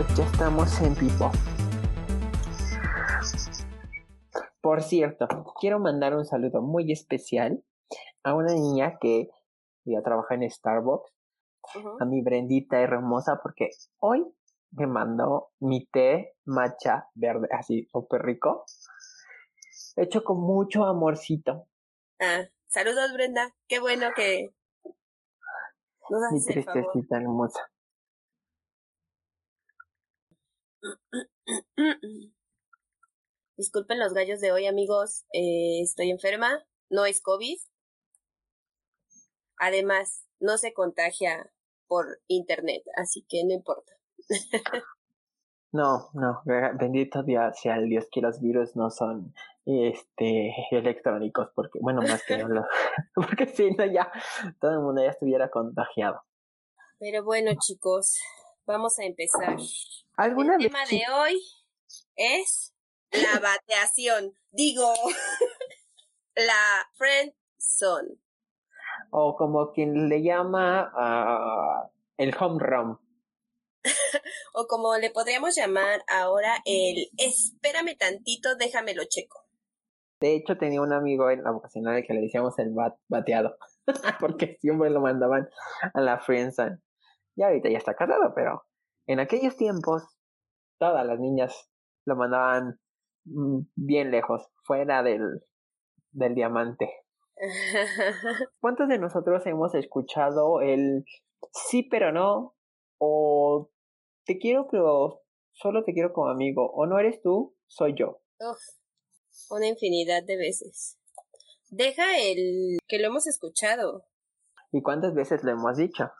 Pues ya estamos en vivo. Por cierto, quiero mandar un saludo muy especial a una niña que ya trabaja en Starbucks, a mi Brendita hermosa, porque hoy me mandó mi té matcha verde, así súper rico, hecho con mucho amorcito. Ah, saludos Brenda, qué bueno que nos mi tristecita hermosa. Disculpen los gallos de hoy, amigos. Eh, estoy enferma. No es COVID. Además, no se contagia por internet, así que no importa. no, no, bendito Dios sea el Dios que los virus no son este electrónicos, porque, bueno, más que los, porque si no ya todo el mundo ya estuviera contagiado. Pero bueno, chicos, vamos a empezar. ¿Alguna el tema de hoy es la bateación. Digo, la friend zone. O como quien le llama uh, el home run. o como le podríamos llamar ahora el espérame tantito, déjamelo checo. De hecho, tenía un amigo en la vocacional que le decíamos el bateado, porque siempre lo mandaban a la friendzone. Y ahorita ya está casado, pero en aquellos tiempos todas las niñas lo mandaban mm, bien lejos, fuera del, del diamante. ¿Cuántos de nosotros hemos escuchado el sí pero no? O te quiero pero solo te quiero como amigo. O no eres tú, soy yo. una infinidad de veces. Deja el que lo hemos escuchado. ¿Y cuántas veces lo hemos dicho?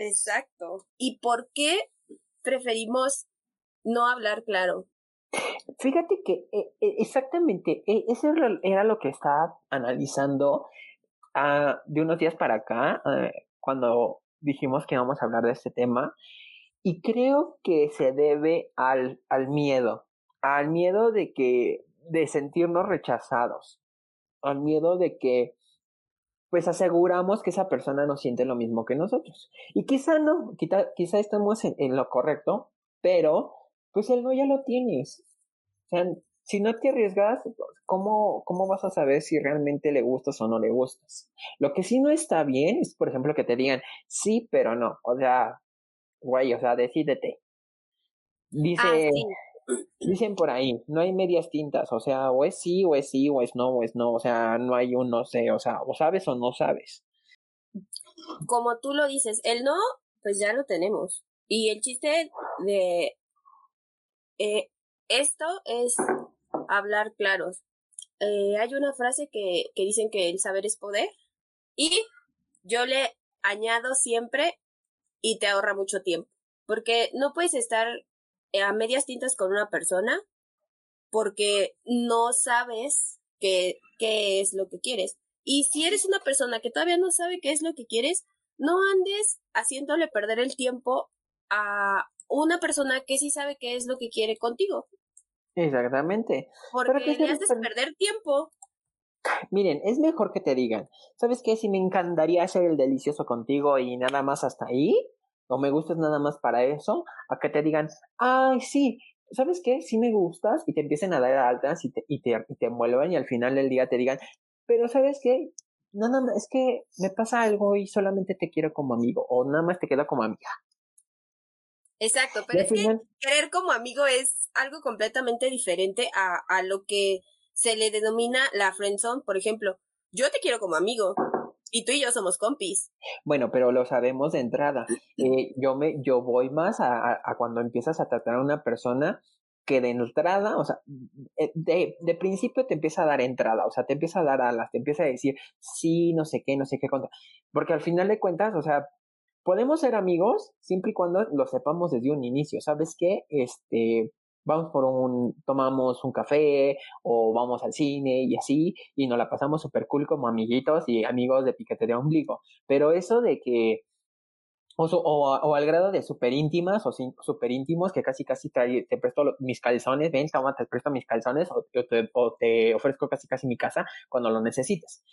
Exacto. ¿Y por qué preferimos no hablar claro? Fíjate que eh, eh, exactamente, e, eso era lo que estaba analizando ah, de unos días para acá, eh, cuando dijimos que íbamos a hablar de este tema, y creo que se debe al, al miedo, al miedo de que, de sentirnos rechazados, al miedo de que pues aseguramos que esa persona no siente lo mismo que nosotros. Y quizá no, quizá, quizá estamos en, lo correcto, pero pues el no ya lo tienes. O sea, si no te arriesgas, ¿cómo, ¿cómo vas a saber si realmente le gustas o no le gustas? Lo que sí no está bien es, por ejemplo, que te digan sí, pero no. O sea, güey, o sea, decídete. Dice, ah, dicen por ahí, no hay medias tintas, o sea, o es sí, o es sí, o es no, o es no, o sea, no hay un no sé, o sea, o sabes o no sabes. Como tú lo dices, el no, pues ya lo tenemos. Y el chiste de eh, esto es hablar claros. Eh, hay una frase que, que dicen que el saber es poder y yo le añado siempre y te ahorra mucho tiempo. Porque no puedes estar a medias tintas con una persona porque no sabes qué, qué es lo que quieres. Y si eres una persona que todavía no sabe qué es lo que quieres, no andes haciéndole perder el tiempo a una persona que sí sabe qué es lo que quiere contigo. Exactamente. Porque le haces perder tiempo. Miren, es mejor que te digan, ¿sabes qué? Si me encantaría hacer el delicioso contigo y nada más hasta ahí, o me gustas nada más para eso, a que te digan, ay, sí, ¿sabes qué? Sí me gustas y te empiecen a dar altas y te, y te, y te envuelvan y al final del día te digan, pero ¿sabes qué? Nada más, es que me pasa algo y solamente te quiero como amigo o nada más te quedo como amiga. Exacto, pero es que querer como amigo es algo completamente diferente a, a lo que se le denomina la friendzone, por ejemplo. Yo te quiero como amigo, y tú y yo somos compis. Bueno, pero lo sabemos de entrada. Eh, yo me, yo voy más a, cuando empiezas a tratar a una persona que de entrada, o sea, eh, de, de, principio te empieza a dar entrada, o sea, te empieza a dar alas, te empieza a decir sí, no sé qué, no sé qué contra. Porque al final de cuentas, o sea, podemos ser amigos siempre y cuando lo sepamos desde un inicio. ¿Sabes qué? Este, vamos por un, tomamos un café o vamos al cine y así, y nos la pasamos súper cool como amiguitos y amigos de piquete de ombligo. Pero eso de que, o, o, al grado de súper íntimas o súper íntimos que casi casi te, presto mis calzones, ven, toma, te presto mis calzones o te, o te ofrezco casi casi mi casa cuando lo necesites.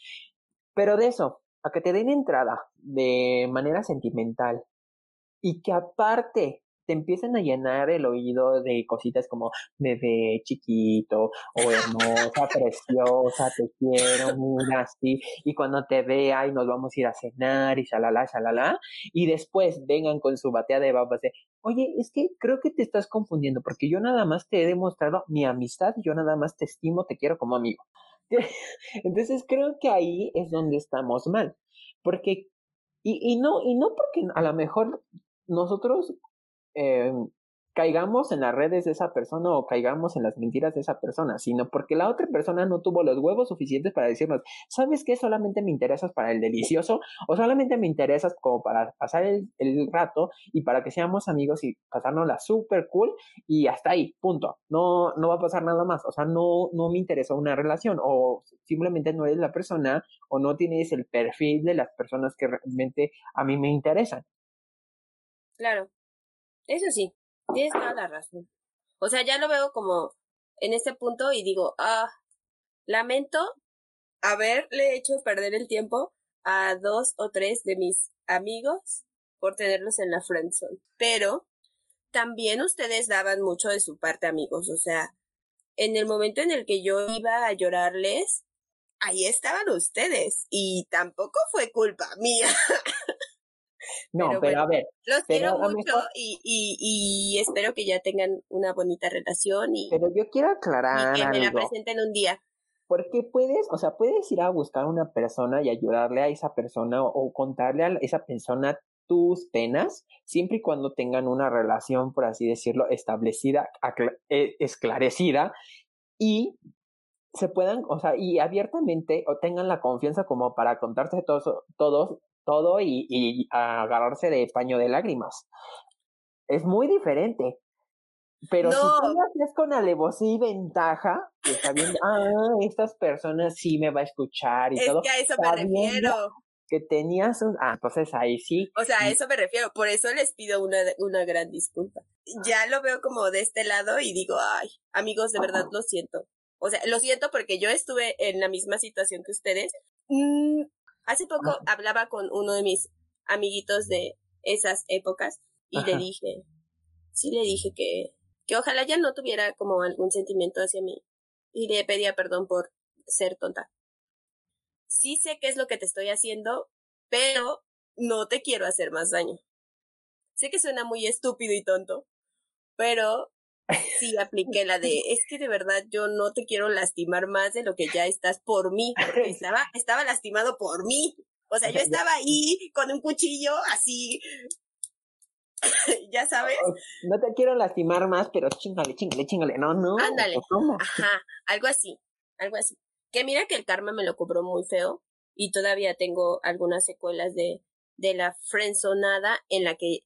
Pero de eso, a que te den entrada de manera sentimental y que aparte te empiezan a llenar el oído de cositas como bebé chiquito o hermosa, preciosa, te quiero, mira, así, y cuando te vea y nos vamos a ir a cenar y shalala, shalala, y después vengan con su batea de babas de, oye, es que creo que te estás confundiendo porque yo nada más te he demostrado mi amistad yo nada más te estimo, te quiero como amigo. Entonces creo que ahí es donde estamos mal, porque, y, y no, y no porque a lo mejor nosotros eh, caigamos en las redes de esa persona o caigamos en las mentiras de esa persona, sino porque la otra persona no tuvo los huevos suficientes para decirnos, ¿sabes qué? Solamente me interesas para el delicioso o solamente me interesas como para pasar el, rato y para que seamos amigos y la súper cool y hasta ahí, punto. No, no va a pasar nada más. O sea, no, no me interesó una relación o simplemente no eres la persona o no tienes el perfil de las personas que realmente a mí me interesan. Claro, eso sí, Tienes toda la razón. O sea, ya lo veo como en este punto y digo, ah, lamento haberle hecho perder el tiempo a dos o tres de mis amigos por tenerlos en la friendzone. Pero también ustedes daban mucho de su parte, amigos. O sea, en el momento en el que yo iba a llorarles, ahí estaban ustedes. Y tampoco fue culpa mía. No, pero, a ver. Los quiero mucho y, y, espero que ya tengan una bonita relación y. Pero yo quiero aclarar. que me la presenten un día. Porque puedes, o sea, puedes ir a buscar a una persona y ayudarle a esa persona o, contarle a esa persona tus penas, siempre y cuando tengan una relación, por así decirlo, establecida, eh, esclarecida y se puedan, o sea, y abiertamente o tengan la confianza como para contarse todos, todos todo y, y agarrarse de paño de lágrimas. Es muy diferente. Pero si tú lo haces con alevosía y ventaja, está bien, ah, estas personas sí me va a escuchar y todo. Es que a eso me refiero. Que tenías un. Ah, entonces ahí sí. O sea, a eso me refiero. Por eso les pido una, una gran disculpa. Ya lo veo como de este lado y digo, ay, amigos, de verdad lo siento. O sea, lo siento porque yo estuve en la misma situación que ustedes. Mm, Hace poco hablaba con uno de mis amiguitos de esas épocas y le dije, sí le dije que, que ojalá ya no tuviera como algún sentimiento hacia mí y le pedía perdón por ser tonta. Sí sé qué es lo que te estoy haciendo, pero no te quiero hacer más daño. Sé que suena muy estúpido y tonto, pero sí apliqué la de, es que de verdad yo no te quiero lastimar más de lo que ya estás por mí, porque estaba, estaba lastimado por mí. O sea, yo estaba ahí con un cuchillo así, ya sabes. No te quiero lastimar más, pero chingale, chingale, chingale, no, no. Ándale. Ajá, algo así, algo así. Que mira que el karma me lo cobró muy feo y todavía tengo algunas secuelas de, de la frenzonada en la que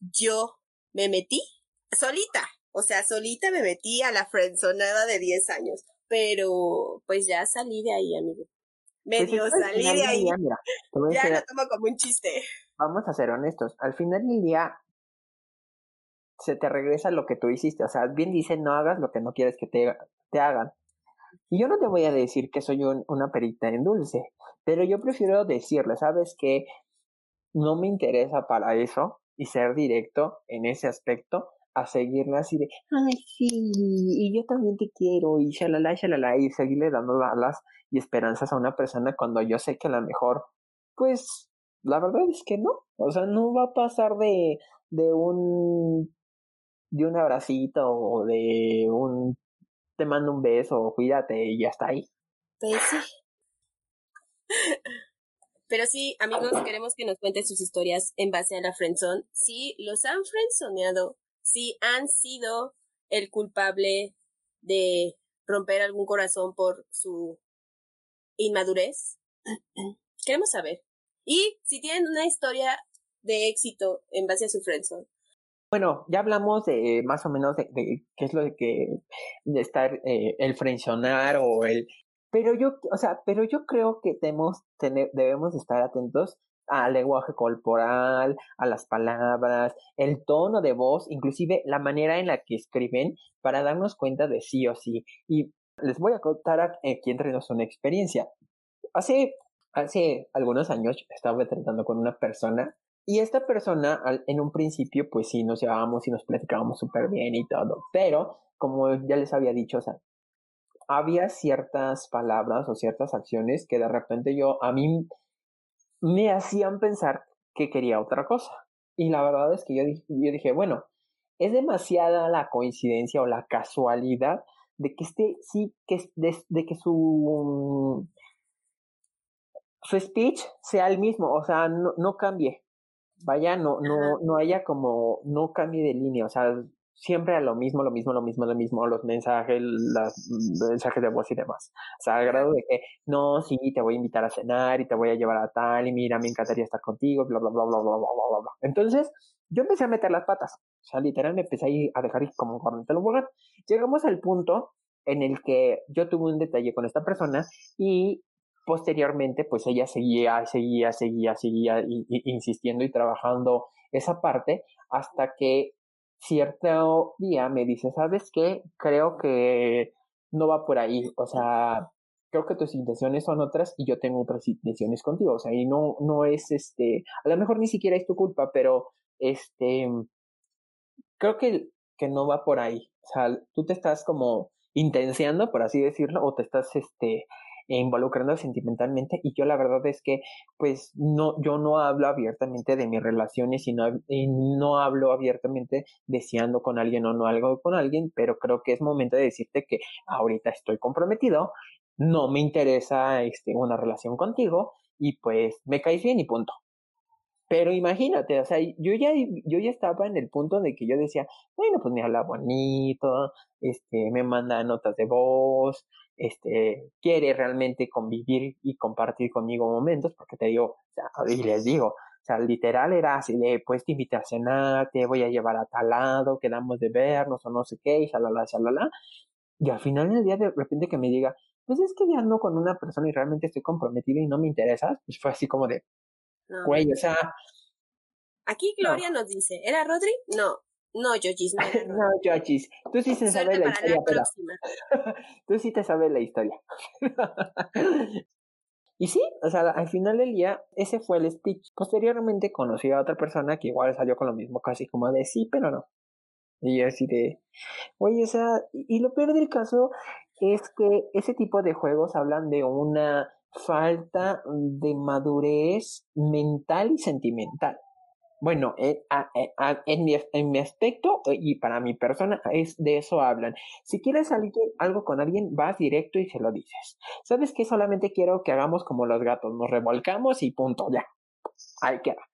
yo me metí solita, o sea, solita me metí a la frenzonada de 10 años. Pero, pues ya salí de ahí, amigo. Pues Medio salí de ahí. ya lo tomo como un chiste. Vamos a ser honestos. Al final del día, se te regresa lo que tú hiciste. O sea, bien dicen, no hagas lo que no quieres que te, te hagan. Y yo no te voy a decir que soy una perita en dulce, pero yo prefiero decirle, ¿sabes qué? No me interesa para eso y ser directo en ese aspecto a seguirle así de, ay, sí, y yo también te quiero, y shalala, shalala, y seguirle dando alas y esperanzas a una persona cuando yo sé que a lo mejor, pues, la verdad es que no, o sea, no va a pasar de, de un, de un abracito o de un, te mando un beso, cuídate, y ya está ahí. Pues sí. Pero sí, amigos, queremos que nos cuenten sus historias en base a la friendzone. Sí, los han friendzoneado si han sido el culpable de romper algún corazón por su inmadurez. Queremos saber. Y si tienen una historia de éxito en base a su friendzone. Bueno, ya hablamos de más o menos de, qué es lo de que de estar eh, el frenzonar o el pero yo, o sea, pero yo creo que debemos, tener, debemos estar atentos al lenguaje corporal, a las palabras, el tono de voz, inclusive la manera en la que escriben para darnos cuenta de sí o sí. Y les voy a contar aquí entre nosotros una experiencia. Hace, hace algunos años estaba tratando con una persona Y esta persona, en un principio, pues sí, nos llevábamos y nos platicábamos súper bien y todo. Pero, como ya les había dicho, o sea, había ciertas palabras o ciertas acciones que de repente yo, a mí, me hacían pensar que quería otra cosa. Y la verdad es que yo dije, yo dije bueno, es demasiada la coincidencia o la casualidad de que este, sí, que, de, de que su, su speech sea el mismo, o sea, no, no cambie. Vaya, no, no, no haya como, no cambie de línea, o sea, siempre a lo mismo, lo mismo, lo mismo, lo mismo, los mensajes, los mensajes de voz y demás. O sea, al grado de que, no, sí, te voy a invitar a cenar y te voy a llevar a tal, y mira, me encantaría estar contigo, bla, bla, bla, bla, bla, bla, bla, bla. Entonces, yo empecé a meter las patas. O sea, literal me empecé a dejar como corriente lo Llegamos al punto en el que yo tuve un detalle con esta persona y posteriormente, pues ella seguía, seguía, seguía, seguía insistiendo y trabajando esa parte hasta que cierto día me dice, ¿sabes qué? Creo que no va por ahí, o sea, creo que tus intenciones son otras y yo tengo otras intenciones contigo, o sea, y no, no es este, a lo mejor ni siquiera es tu culpa, pero este, creo que, que no va por ahí, o sea, tú te estás como intenciando, por así decirlo, o te estás, este, involucrando sentimentalmente y yo la verdad es que pues no yo no hablo abiertamente de mis relaciones y no, y no hablo abiertamente deseando con alguien o no algo con alguien pero creo que es momento de decirte que ahorita estoy comprometido no me interesa este una relación contigo y pues me caes bien y punto. Pero imagínate, o sea, yo ya, yo ya estaba en el punto de que yo decía, bueno, pues me habla bonito, este, me manda notas de voz, este, quiere realmente convivir y compartir conmigo momentos, porque te digo, y les digo, o sea, literal era así de, pues te invité a cenar, te voy a llevar a tal lado, quedamos de vernos o no sé qué, y shalala, shalala. Y al final del día, de repente que me diga, pues es que ya ando con una persona y realmente estoy comprometido y no me interesa, pues fue así como de, güey, o sea... Aquí Gloria nos dice, ¿era Rodri? No, no, Yochis, no. no, Yochis. Tú sí te sabes la historia. La Tú sí te sabes la historia. y sí, o sea, al final del día, ese fue el speech. Posteriormente conocí a otra persona que igual salió con lo mismo, casi como de sí, pero no. Y así de, oye, o sea, y lo peor del caso es que ese tipo de juegos hablan de una falta de madurez mental y sentimental. Bueno, eh, eh, en, mi, en mi aspecto eh, y para mi persona es de eso hablan. Si quieres algo con alguien, vas directo y se lo dices. ¿Sabes qué? Solamente quiero que hagamos como los gatos, nos revolcamos y punto, ya. Ahí queda.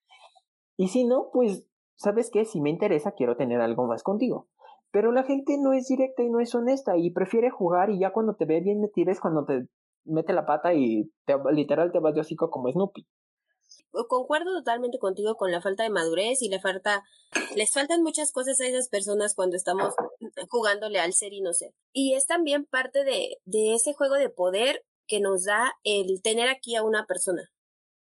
Y si no, pues, ¿sabes qué? Si me interesa, quiero tener algo más contigo. Pero la gente no es directa y no es honesta y prefiere jugar y ya cuando te ve bien me tires cuando te mete la pata y te, literal te vas de hocico como Snoopy concuerdo totalmente contigo con la falta de madurez y le falta, les faltan muchas cosas a esas personas cuando estamos jugándole al ser y no ser. Y es también parte de, de ese juego de poder que nos da el tener aquí a una persona.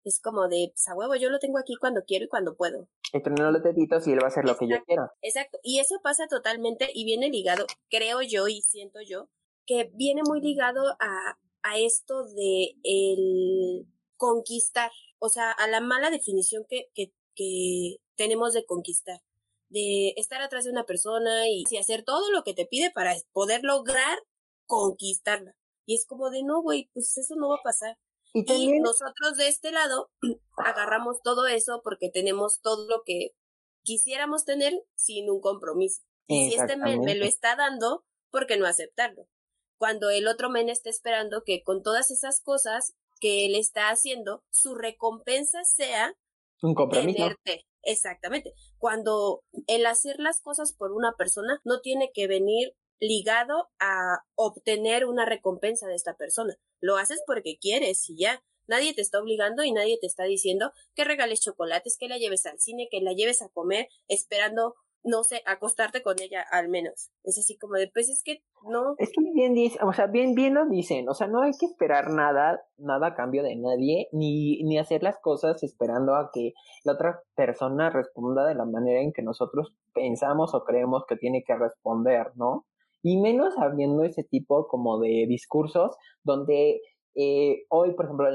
Es como de, pues a huevo, yo lo tengo aquí cuando quiero y cuando puedo. Y tener los deditos y él va a hacer lo que yo quiera. Exacto. Y eso pasa totalmente y viene ligado, creo yo y siento yo, que viene muy ligado a, a esto de el conquistar o sea, a la mala definición que, que, que tenemos de conquistar, de estar atrás de una persona y, hacer todo lo que te pide para poder lograr conquistarla. Y es como de, no, güey, pues eso no va a pasar. Y, nosotros de este lado agarramos todo eso porque tenemos todo lo que quisiéramos tener sin un compromiso. Y si este men me lo está dando, ¿por qué no aceptarlo? Cuando el otro men está esperando que con todas esas cosas que él está haciendo, su recompensa sea un compromiso. Tenerte. Exactamente. Cuando el hacer las cosas por una persona no tiene que venir ligado a obtener una recompensa de esta persona. Lo haces porque quieres y ya. Nadie te está obligando y nadie te está diciendo que regales chocolates, que la lleves al cine, que la lleves a comer, esperando no sé, acostarte con ella al menos. Es así como de, pues es que no. Es que bien dice, o sea, bien, bien lo dicen, o sea, no hay que esperar nada, nada a cambio de nadie, ni, ni hacer las cosas esperando a que la otra persona responda de la manera en que nosotros pensamos o creemos que tiene que responder, ¿no? Y menos habiendo ese tipo como de discursos donde eh, hoy, por ejemplo,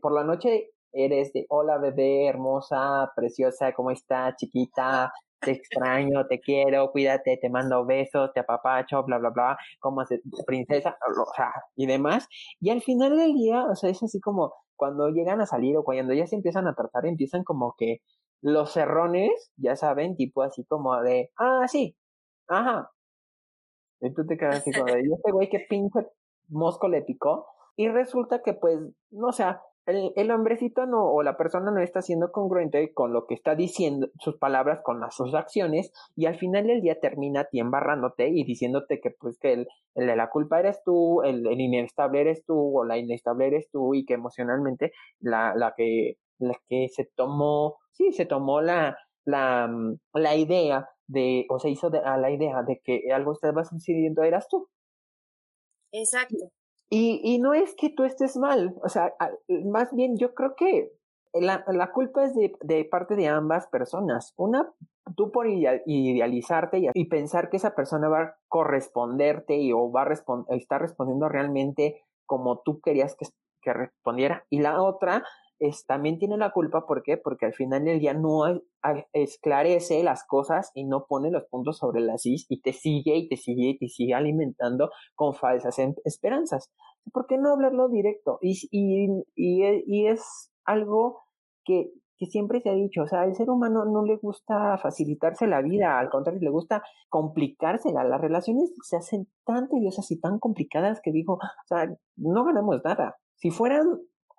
por la noche eres de hola bebé, hermosa, preciosa, ¿cómo está, chiquita? Te extraño, te quiero, cuídate, te mando besos, te apapacho, bla, bla, bla, como princesa, o sea, y demás. Y al final del día, o sea, es así como cuando llegan a salir o cuando ya se empiezan a tratar, empiezan como que los cerrones, ya saben, tipo así como de, ah, sí, ajá. Y tú te quedas así como de, este güey qué pinche mosco le picó. Y resulta que pues, no o sea, el, el, hombrecito no, o la persona no está siendo congruente con lo que está diciendo, sus palabras con las, sus acciones, y al final del día termina a ti embarrándote y diciéndote que pues que el, de la culpa eres tú, el, el, inestable eres tú, o la inestable eres tú, y que emocionalmente la, la que, la que se tomó, sí, se tomó la, la, la idea de, o se hizo de, a la idea de que algo estaba sucediendo eras tú. Exacto. Y, y no es que tú estés mal, o sea, más bien yo creo que la, la culpa es de, de, parte de ambas personas. Una, tú por idealizarte y, pensar que esa persona va a corresponderte y o va a respond, estar respondiendo realmente como tú querías que, que respondiera. Y la otra es, también tiene la culpa, ¿por qué? Porque al final del día no esclarece las cosas y no pone los puntos sobre las is y te sigue y te sigue y te sigue alimentando con falsas esperanzas. ¿Por qué no hablarlo directo? Y, y, y, y es algo que, que siempre se ha dicho, o sea, al ser humano no le gusta facilitarse la vida, al contrario, le gusta complicársela. Las relaciones se hacen tan tediosas y tan complicadas que digo, o sea, no ganamos nada. Si fueran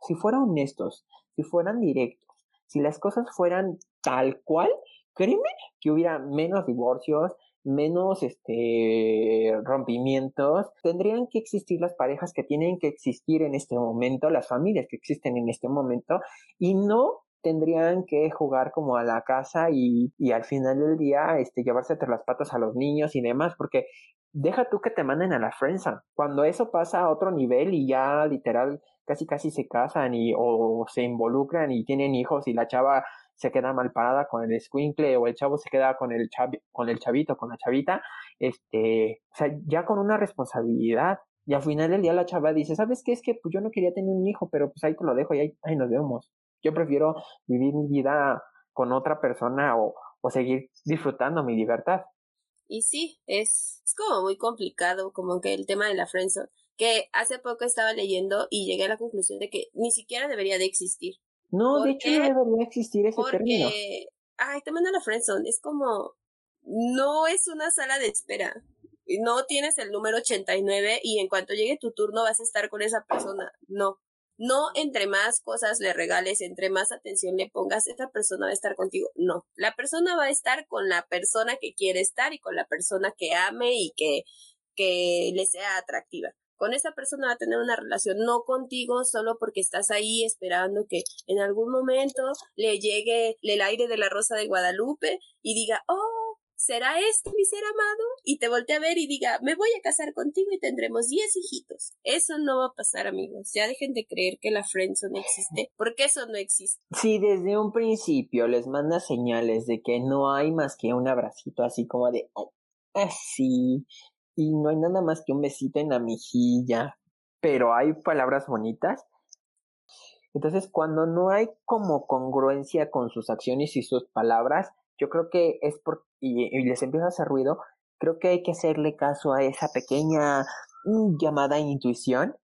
si fueran honestos, si fueran directos, si las cosas fueran tal cual, créeme que hubiera menos divorcios, menos este rompimientos, tendrían que existir las parejas que tienen que existir en este momento, las familias que existen en este momento, y no tendrían que jugar como a la casa y, al final del día este, llevarse entre las patas a los niños y demás, porque deja tú que te manden a la friendzone. Cuando eso pasa a otro nivel y ya literal casi casi se casan y o se involucran y tienen hijos y la chava se queda mal parada con el squinkle o el chavo se queda con el con el chavito, con la chavita, este, o sea, ya con una responsabilidad. Y al final del día la chava dice, ¿sabes qué? Es que pues yo no quería tener un hijo, pero pues ahí te lo dejo y ahí, ahí nos vemos. Yo prefiero vivir mi vida con otra persona o, o seguir disfrutando mi libertad. Y sí, es, es como muy complicado, como que el tema de la friendzone, que hace poco estaba leyendo y llegué a la conclusión de que ni siquiera debería de existir. No, de hecho no debería existir ese porque, término. Ay, te manda la friendzone, es como, no es una sala de espera. No tienes el número 89 y en cuanto llegue tu turno vas a estar con esa persona. No, no entre más cosas le regales, entre más atención le pongas, esa persona va a estar contigo. No, la persona va a estar con la persona que quiere estar y con la persona que ame y que, que le sea atractiva. Con esa persona va a tener una relación, no contigo solo porque estás ahí esperando que en algún momento le llegue el aire de la rosa de Guadalupe y diga, oh, ¿será esto mi ser amado? Y te voltea a ver y diga, me voy a casar contigo y tendremos diez hijitos. Eso no va a pasar, amigos. Ya dejen de creer que la friendzone existe, porque eso no existe. Si desde un principio les manda señales de que no hay más que un abracito así como de, así, y no hay nada más que un besito en la mejilla, pero hay palabras bonitas, entonces, cuando no hay como congruencia con sus acciones y sus palabras, yo creo que es por, y, les empieza a hacer ruido, creo que hay que hacerle caso a esa pequeña mm, llamada intuición,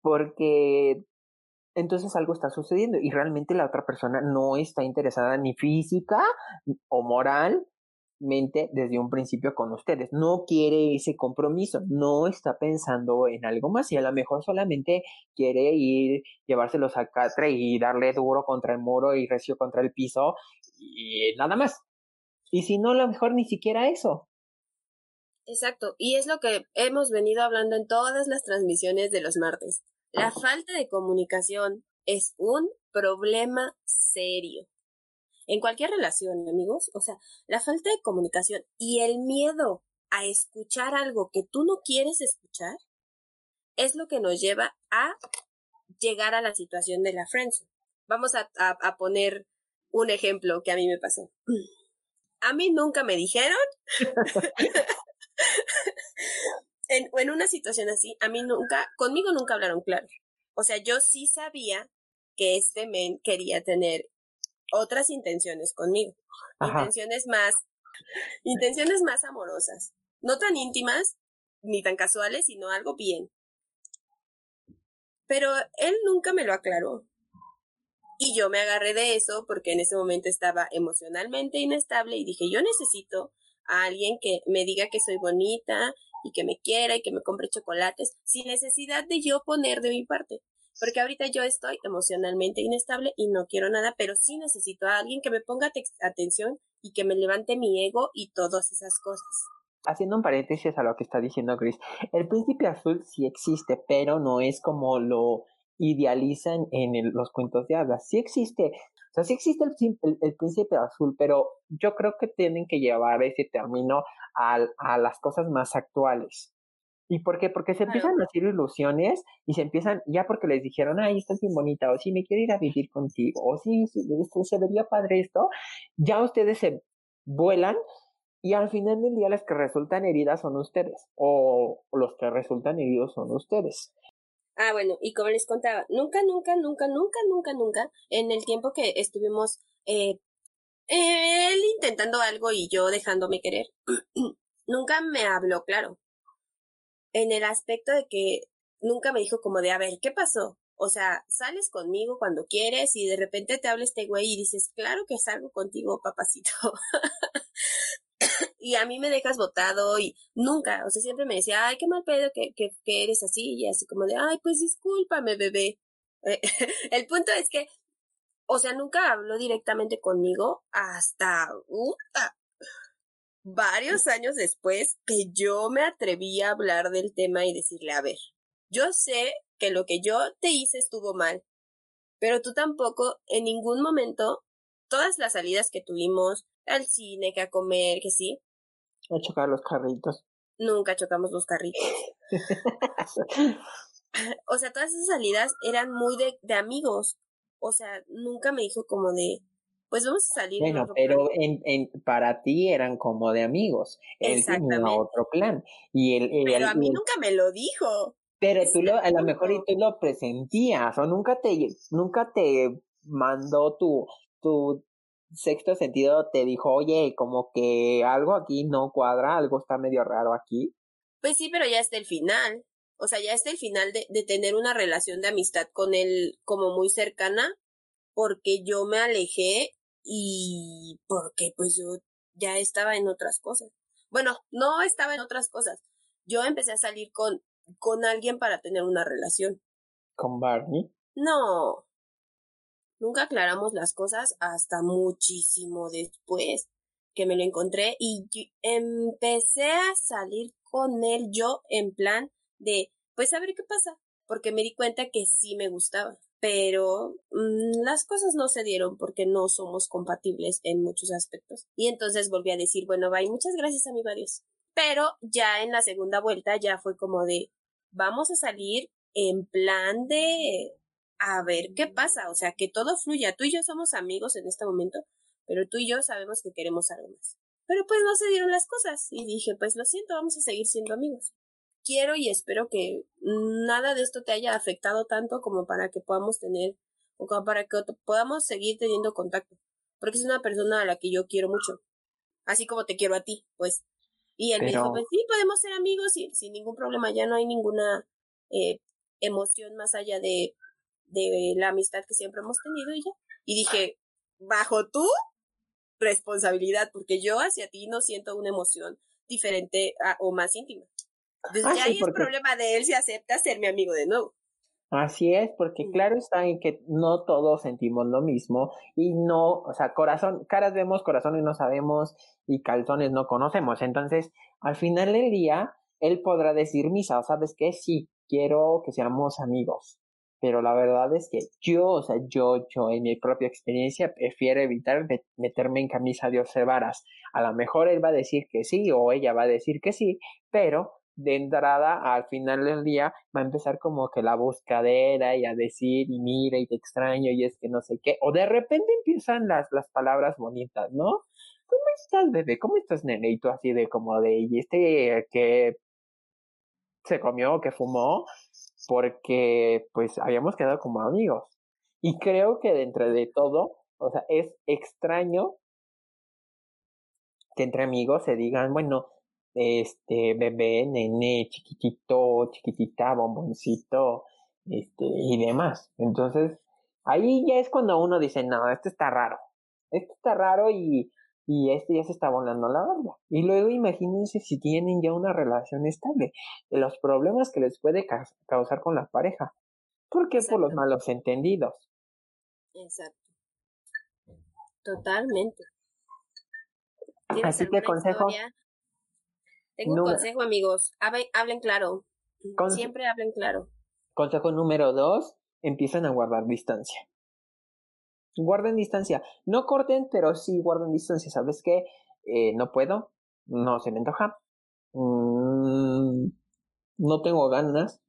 porque entonces algo está sucediendo y realmente la otra persona no está interesada ni física o moral mente desde un principio con ustedes. No quiere ese compromiso, no está pensando en algo más y a lo mejor solamente quiere ir, llevárselos a catre y darle duro contra el muro y recio contra el piso y nada más. Y si no, a lo mejor ni siquiera eso. Exacto, y es lo que hemos venido hablando en todas las transmisiones de los martes. La falta de comunicación es un problema serio en cualquier relación, amigos. O sea, la falta de comunicación y el miedo a escuchar algo que tú no quieres escuchar es lo que nos lleva a llegar a la situación de la friendzone. Vamos a, poner un ejemplo que a mí me pasó. A mí nunca me dijeron en, en una situación así, a mí nunca, conmigo nunca hablaron claro. O sea, yo sí sabía que este men quería tener otras intenciones conmigo. Intenciones más, intenciones más amorosas. No tan íntimas, ni tan casuales, sino algo bien. Pero él nunca me lo aclaró. Y yo me agarré de eso porque en ese momento estaba emocionalmente inestable y dije, yo necesito a alguien que me diga que soy bonita y que me quiera y que me compre chocolates sin necesidad de yo poner de mi parte. Porque ahorita yo estoy emocionalmente inestable y no quiero nada, pero sí necesito a alguien que me ponga atención y que me levante mi ego y todas esas cosas. Haciendo un paréntesis a lo que está diciendo Chris, el príncipe azul sí existe, pero no es como lo idealizan en los cuentos de hadas. Sí existe, o sea, sí existe el, el, príncipe azul, pero yo creo que tienen que llevar ese término a las cosas más actuales. ¿Y por qué? Porque se empiezan a hacer ilusiones y se empiezan, ya porque les dijeron, ay, estás bien bonita, o sí, me quiero ir a vivir contigo, o sí, se vería padre esto, ya ustedes se vuelan y al final del día las que resultan heridas son ustedes, o los que resultan heridos son ustedes. Ah, bueno, y como les contaba, nunca, nunca, nunca, nunca, nunca, nunca, en el tiempo que estuvimos eh, él intentando algo y yo dejándome querer, nunca me habló claro. En el aspecto de que nunca me dijo como de, a ver, ¿qué pasó? O sea, sales conmigo cuando quieres y de repente te habla este güey y dices, claro que salgo contigo, papacito. y a mí me dejas votado y nunca, o sea, siempre me decía, ay, qué mal pedo que, que, eres así y así como de, ay, pues discúlpame, bebé. el punto es que, o sea, nunca habló directamente conmigo hasta varios años después que yo me atreví a hablar del tema y decirle, a ver, yo sé que lo que yo te hice estuvo mal, pero tú tampoco en ningún momento, todas las salidas que tuvimos, al cine, que a comer, que sí, a chocar los carritos. Nunca chocamos los carritos. o sea, todas esas salidas eran muy de, de, amigos. O sea, nunca me dijo como de, pues vamos a salir. Bueno, pero en, en, para ti eran como de amigos. Él tenía otro plan. Y él, pero a mí nunca me lo dijo. Pero tú lo, a lo mejor y tú lo presentías, o nunca te, nunca te mandó tu, tu sexto sentido te dijo, oye, como que algo aquí no cuadra, algo está medio raro aquí. Pues sí, pero ya está el final. O sea, ya está el final de, de tener una relación de amistad con él como muy cercana, porque yo me alejé y porque pues yo ya estaba en otras cosas. Bueno, no estaba en otras cosas. Yo empecé a salir con, con alguien para tener una relación. ¿Con Barney? No, Nunca aclaramos las cosas hasta muchísimo después que me lo encontré y empecé a salir con él yo en plan de, pues a ver qué pasa, porque me di cuenta que sí me gustaba, pero mm, las cosas no se dieron porque no somos compatibles en muchos aspectos. Y entonces volví a decir, bueno, bye, muchas gracias amigo, adiós. Pero ya en la segunda vuelta ya fue como de, vamos a salir en plan de a ver qué pasa, o sea, que todo fluya. Tú y yo somos amigos en este momento, pero tú y yo sabemos que queremos algo más. Pero pues no se dieron las cosas y dije, pues lo siento, vamos a seguir siendo amigos. Quiero y espero que nada de esto te haya afectado tanto como para que podamos tener, o como para que podamos seguir teniendo contacto. Porque es una persona a la que yo quiero mucho. Así como te quiero a ti, pues. Y él me dijo, pues sí, podemos ser amigos y sin ningún problema, ya no hay ninguna eh, emoción más allá de de la amistad que siempre hemos tenido y ya. Y dije, bajo tu responsabilidad, porque yo hacia ti no siento una emoción diferente o más íntima. Entonces ah, ya ahí es problema de él si acepta ser mi amigo de nuevo. Así es, porque claro está en que no todos sentimos lo mismo y no, o sea, corazón, caras vemos, corazones no sabemos y calzones no conocemos. Entonces, al final del día, él podrá decir, Misa, ¿sabes qué? Sí, quiero que seamos amigos pero la verdad es que yo, o sea, yo, yo en mi propia experiencia prefiero evitar meterme en camisa de once varas. A lo mejor él va a decir que sí o ella va a decir que sí, pero de entrada al final del día va a empezar como que la buscadera y a decir y mira y te extraño y es que no sé qué, o de repente empiezan las, las palabras bonitas, ¿no? ¿Cómo estás, bebé? ¿Cómo estás, nene? Y tú así de como de, y este que se comió, que fumó, porque pues habíamos quedado como amigos. Y creo que dentro de todo, o sea, es extraño que entre amigos se digan, bueno, este, bebé, nene, chiquitito, chiquitita, bomboncito, este, y demás. Entonces, ahí ya es cuando uno dice, no, esto está raro. Esto está raro y, y este ya se está volando la banda. Y luego imagínense si tienen ya una relación estable, los problemas que les puede causar con la pareja. ¿Por qué? Por los malos entendidos. Exacto. Totalmente. Así que consejo. Tengo un consejo, amigos. Hablen, claro. Siempre hablen claro. Consejo número dos, empiezan a guardar distancia. Guarden distancia. No corten, pero sí guarden distancia. ¿Sabes qué? Eh, no puedo. No se me antoja. Mm, no tengo ganas.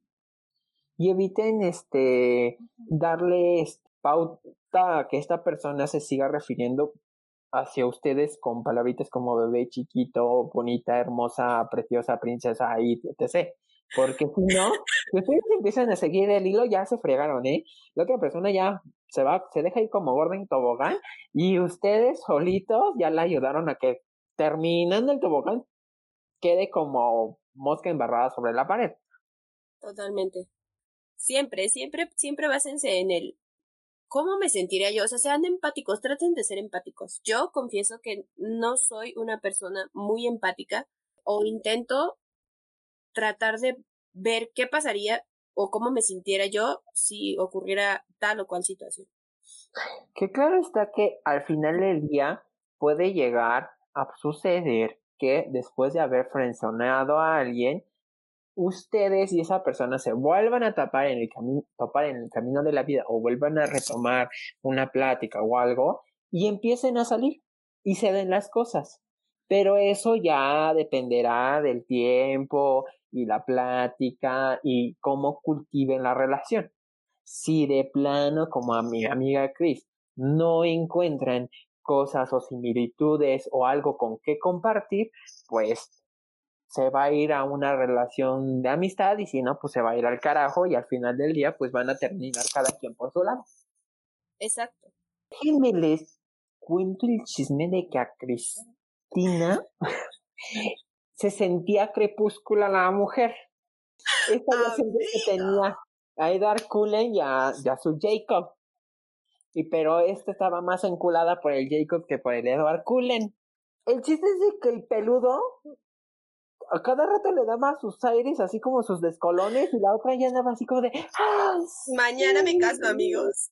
Y eviten este darle pauta a que esta persona se siga refiriendo hacia ustedes con palabritas como bebé, chiquito, bonita, hermosa, preciosa, princesa, y etc. Porque si no, si ustedes empiezan a seguir el hilo, ya se fregaron, ¿eh? La otra persona ya se va, se deja ir como gorda en tobogán y ustedes solitos ya la ayudaron a que terminando el tobogán quede como mosca embarrada sobre la pared. Totalmente. Siempre, siempre, siempre básense en el ¿cómo me sentiría yo? O sea, sean empáticos, traten de ser empáticos. Yo confieso que no soy una persona muy empática o intento tratar de ver qué pasaría o cómo me sintiera yo si ocurriera tal o cual situación. Que claro está que al final del día puede llegar a suceder que después de haber frenzoneado a alguien, ustedes y esa persona se vuelvan a tapar en el camino, topar en el camino de la vida o vuelvan a retomar una plática o algo y empiecen a salir y se den las cosas. Pero eso ya dependerá del tiempo y la plática y cómo cultiven la relación. Si de plano, como a mi amiga Chris, no encuentran cosas o similitudes o algo con qué compartir, pues se va a ir a una relación de amistad y si no, pues se va a ir al carajo y al final del día, pues van a terminar cada quien por su lado. Exacto. Déjenme les cuento el chisme de que a Cristina se sentía crepúscula la mujer. Esta ya siempre que tenía a Edward Cullen y a, su Jacob. Y pero esta estaba más enculada por el Jacob que por el Edward Cullen. El chiste es de que el peludo a cada rato le daba sus aires, así como sus descolones, y la otra ya andaba así como de Mañana me caso, amigos.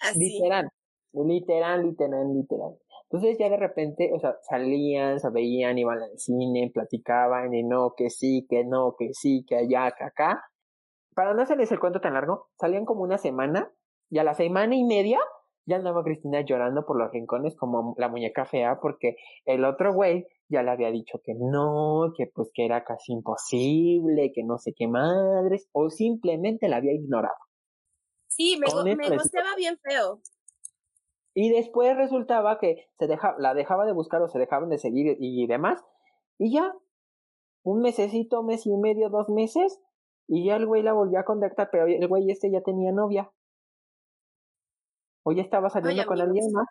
Así. Literal, literal, literal, literal. Entonces ya de repente, o sea, salían, se veían, iban al cine, platicaban, y no, que sí, que no, que sí, que allá, que acá. Para no hacerles el cuento tan largo, salían como una semana, y a la semana y media ya andaba Cristina llorando por los rincones como la muñeca fea, porque el otro güey ya le había dicho que no, que pues que era casi imposible, que no sé qué madres, o simplemente la había ignorado. Sí, me, me gustaba bien feo. Y después resultaba que se deja, la dejaba de buscar o se dejaban de seguir y demás. Y ya, un mesecito, mes y medio, dos meses, y ya el güey la volvió a contactar, pero el güey este ya tenía novia. O ya estaba saliendo con alguien más.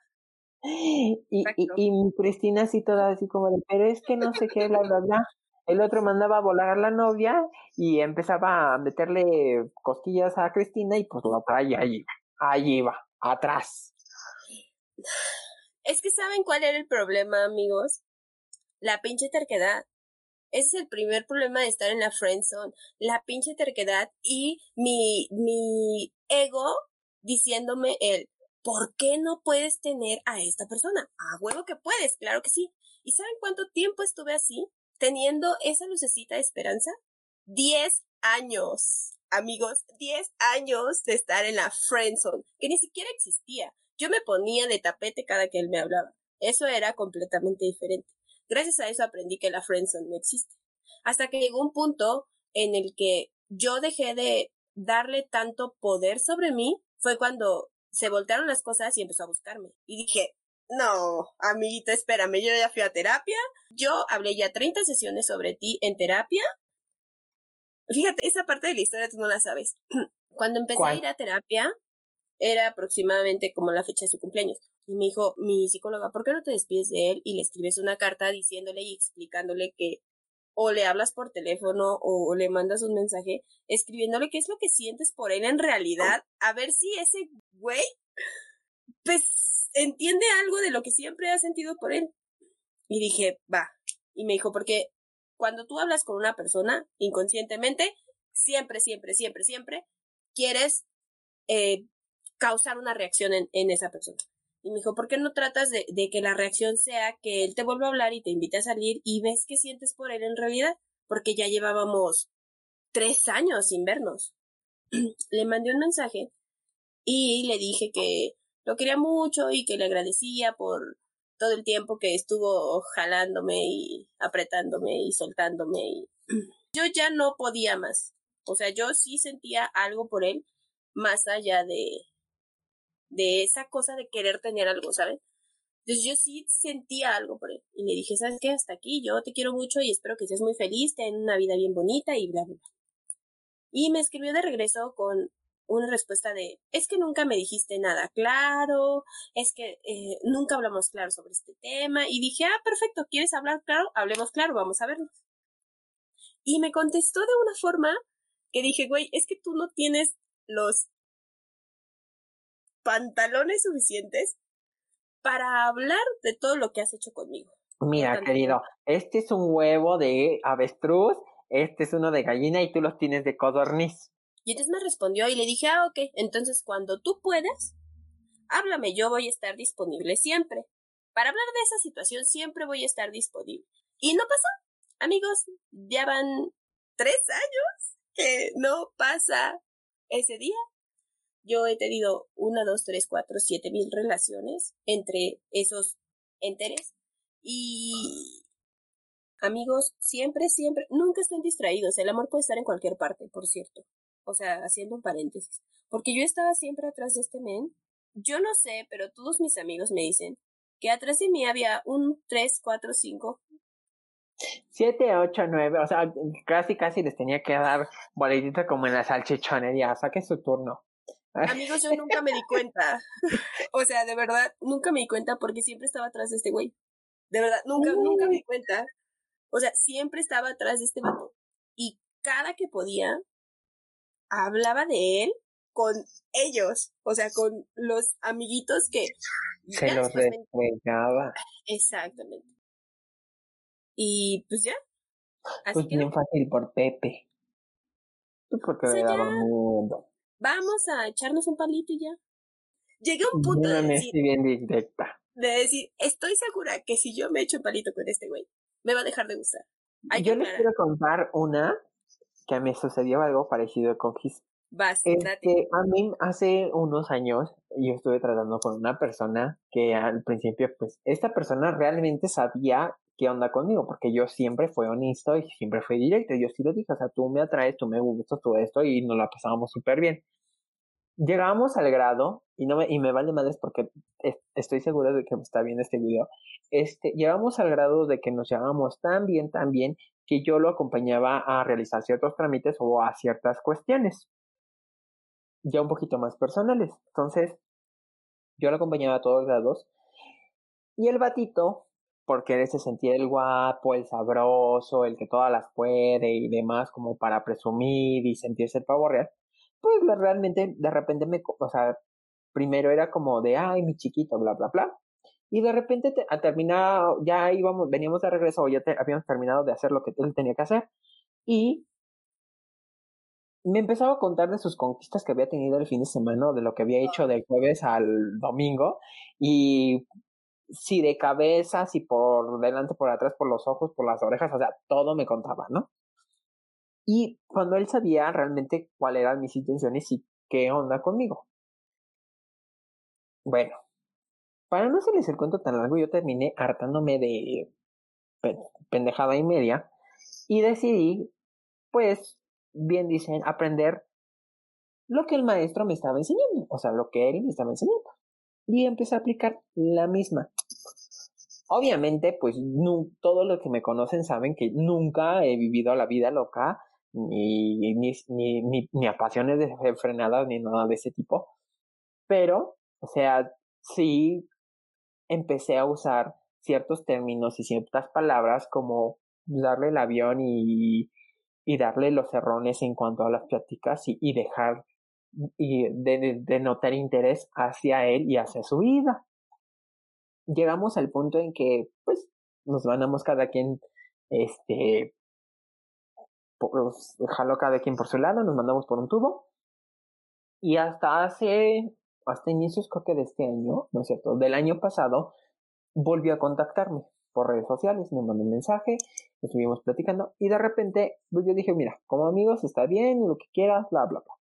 Y, y, y, Cristina así toda así como de, pero es que no sé qué, bla, bla, bla. El otro mandaba a volar a la novia y empezaba a meterle cosquillas a Cristina y pues la traía ahí, ahí iba, atrás. Es que saben cuál era el problema, amigos. La pinche terquedad. Ese es el primer problema de estar en la friend zone. La pinche terquedad y mi, mi ego diciéndome el, ¿por qué no puedes tener a esta persona? Ah, huevo que puedes, claro que sí. ¿Y saben cuánto tiempo estuve así? Teniendo esa lucecita de esperanza. Diez años, amigos, diez años de estar en la friendzone, que ni siquiera existía. Yo me ponía de tapete cada que él me hablaba. Eso era completamente diferente. Gracias a eso aprendí que la friendzone no existe. Hasta que llegó un punto en el que yo dejé de darle tanto poder sobre mí, fue cuando se voltearon las cosas y empezó a buscarme. Y dije, no, amiguita, espérame, yo ya fui a terapia, yo hablé ya 30 sesiones sobre ti en terapia. Fíjate, esa parte de la historia tú no la sabes. Cuando empecé a ir a terapia, era aproximadamente como la fecha de su cumpleaños. Y me dijo, mi psicóloga, ¿por qué no te despides de él y le escribes una carta diciéndole y explicándole que o le hablas por teléfono o le mandas un mensaje escribiéndole qué es lo que sientes por él en realidad, a ver si ese güey pues entiende algo de lo que siempre has sentido por él. Y dije, va. Y me dijo, porque cuando tú hablas con una persona inconscientemente, siempre, siempre, siempre, siempre quieres eh, causar una reacción en, en, esa persona. Y me dijo, ¿por qué no tratas de, que la reacción sea que él te vuelva a hablar y te invite a salir y ves qué sientes por él en realidad? Porque ya llevábamos tres años sin vernos. le mandé un mensaje y le dije que lo quería mucho y que le agradecía por todo el tiempo que estuvo jalándome y apretándome y soltándome y yo ya no podía más. O sea, yo sí sentía algo por él más allá de de esa cosa de querer tener algo, ¿sabes? Entonces yo sí sentía algo por él y le dije, ¿sabes qué? Hasta aquí, yo te quiero mucho y espero que seas muy feliz, ten una vida bien bonita y bla, bla, bla. Y me escribió de regreso con una respuesta de, es que nunca me dijiste nada claro, es que eh, nunca hablamos claro sobre este tema. Y dije, ah, perfecto, ¿quieres hablar claro? Hablemos claro, vamos a vernos. Y me contestó de una forma que dije, güey, es que tú no tienes los pantalones suficientes para hablar de todo lo que has hecho conmigo. Mira, querido, este es un huevo de avestruz, este es uno de gallina y tú los tienes de codorniz. Y entonces me respondió y le dije, ah, ok, entonces cuando tú puedas, háblame, yo voy a estar disponible siempre. Para hablar de esa situación siempre voy a estar disponible. Y no pasó. Amigos, ya van tres años que no pasa ese día. Yo he tenido una, dos, tres, cuatro, siete mil relaciones entre esos enteres. Y amigos, siempre, siempre, nunca estén distraídos. El amor puede estar en cualquier parte, por cierto o sea, haciendo un paréntesis, porque yo estaba siempre atrás de este men. Yo no sé, pero todos mis amigos me dicen que atrás de mí había un 3, 4, 5. 7, 8, 9, o sea, casi, casi les tenía que dar boletita como en la salchichonería, saque su turno. Amigos, yo nunca me di cuenta. o sea, de verdad, nunca me di cuenta porque siempre estaba atrás de este güey. De verdad, nunca, nunca me di cuenta. O sea, siempre estaba atrás de este vato. Y cada que podía, hablaba de él con ellos, o sea, con los amiguitos que... Se los refregaba. Exactamente. Y pues ya. Así pues bien fácil por Pepe. Porque le daba miedo. Vamos a echarnos un palito y ya. Llegué a un punto de decir, bien directa. de decir, estoy segura que si yo me echo un palito con este güey, me va a dejar de gustar. yo les quiero contar una que mí sucedió algo parecido con Gis. Este, a mí hace unos años yo estuve tratando con una persona que al principio, pues, esta persona realmente sabía qué onda conmigo, porque yo siempre fui honesto y siempre fui directo. Yo sí le dije, o sea, tú me atraes, tú me gustas, todo esto, y nos la pasábamos súper bien. Llegamos al grado, y no me, y me vale madres porque estoy seguro de que está viendo este video. Este, llegamos al grado de que nos llevábamos tan bien, tan bien, que yo lo acompañaba a realizar ciertos trámites o a ciertas cuestiones ya un poquito más personales. Entonces, yo lo acompañaba a todos lados. Y el batito, porque él se sentía el guapo, el sabroso, el que todas las puede y demás, como para presumir y sentirse el pavo real, pues realmente de repente me, o sea, primero era como de, ay, mi chiquito, bla, bla, bla. Y de repente te, a terminar, ya íbamos, veníamos de regreso, o ya habíamos terminado de hacer lo que él tenía que hacer. Y me empezaba a contar de sus conquistas que había tenido el fin de semana, de lo que había hecho del jueves al domingo, y si de cabeza, si por delante, por atrás, por los ojos, por las orejas, o sea, todo me contaba, ¿no? Y cuando él sabía realmente cuáles eran mis intenciones y qué onda conmigo. Bueno, para no hacerles el cuento tan largo, yo terminé hartándome de pendejada y media y decidí, pues, bien dicen, aprender lo que el maestro me estaba enseñando, o sea, lo que él me estaba enseñando. Y empecé a aplicar la misma. Obviamente, pues todos los que me conocen saben que nunca he vivido la vida loca, ni, ni, ni, ni, a pasiones de frenadas, ni nada de ese tipo. Pero, o sea, sí empecé a usar ciertos términos y ciertas palabras como darle el avión y, y darle los errores en cuanto a las pláticas y, y dejar y de, de, notar interés hacia él y hacia su vida. Llegamos al punto en que, pues, nos mandamos cada quien, este, pues, jaló cada quien por su lado, nos mandamos por un tubo. Y hasta hace, hasta inicios creo que de este año, ¿no es cierto? Del año pasado, volvió a contactarme por redes sociales, me mandó un mensaje, estuvimos platicando y de repente pues yo dije, mira, como amigos está bien, lo que quieras, bla, bla, bla.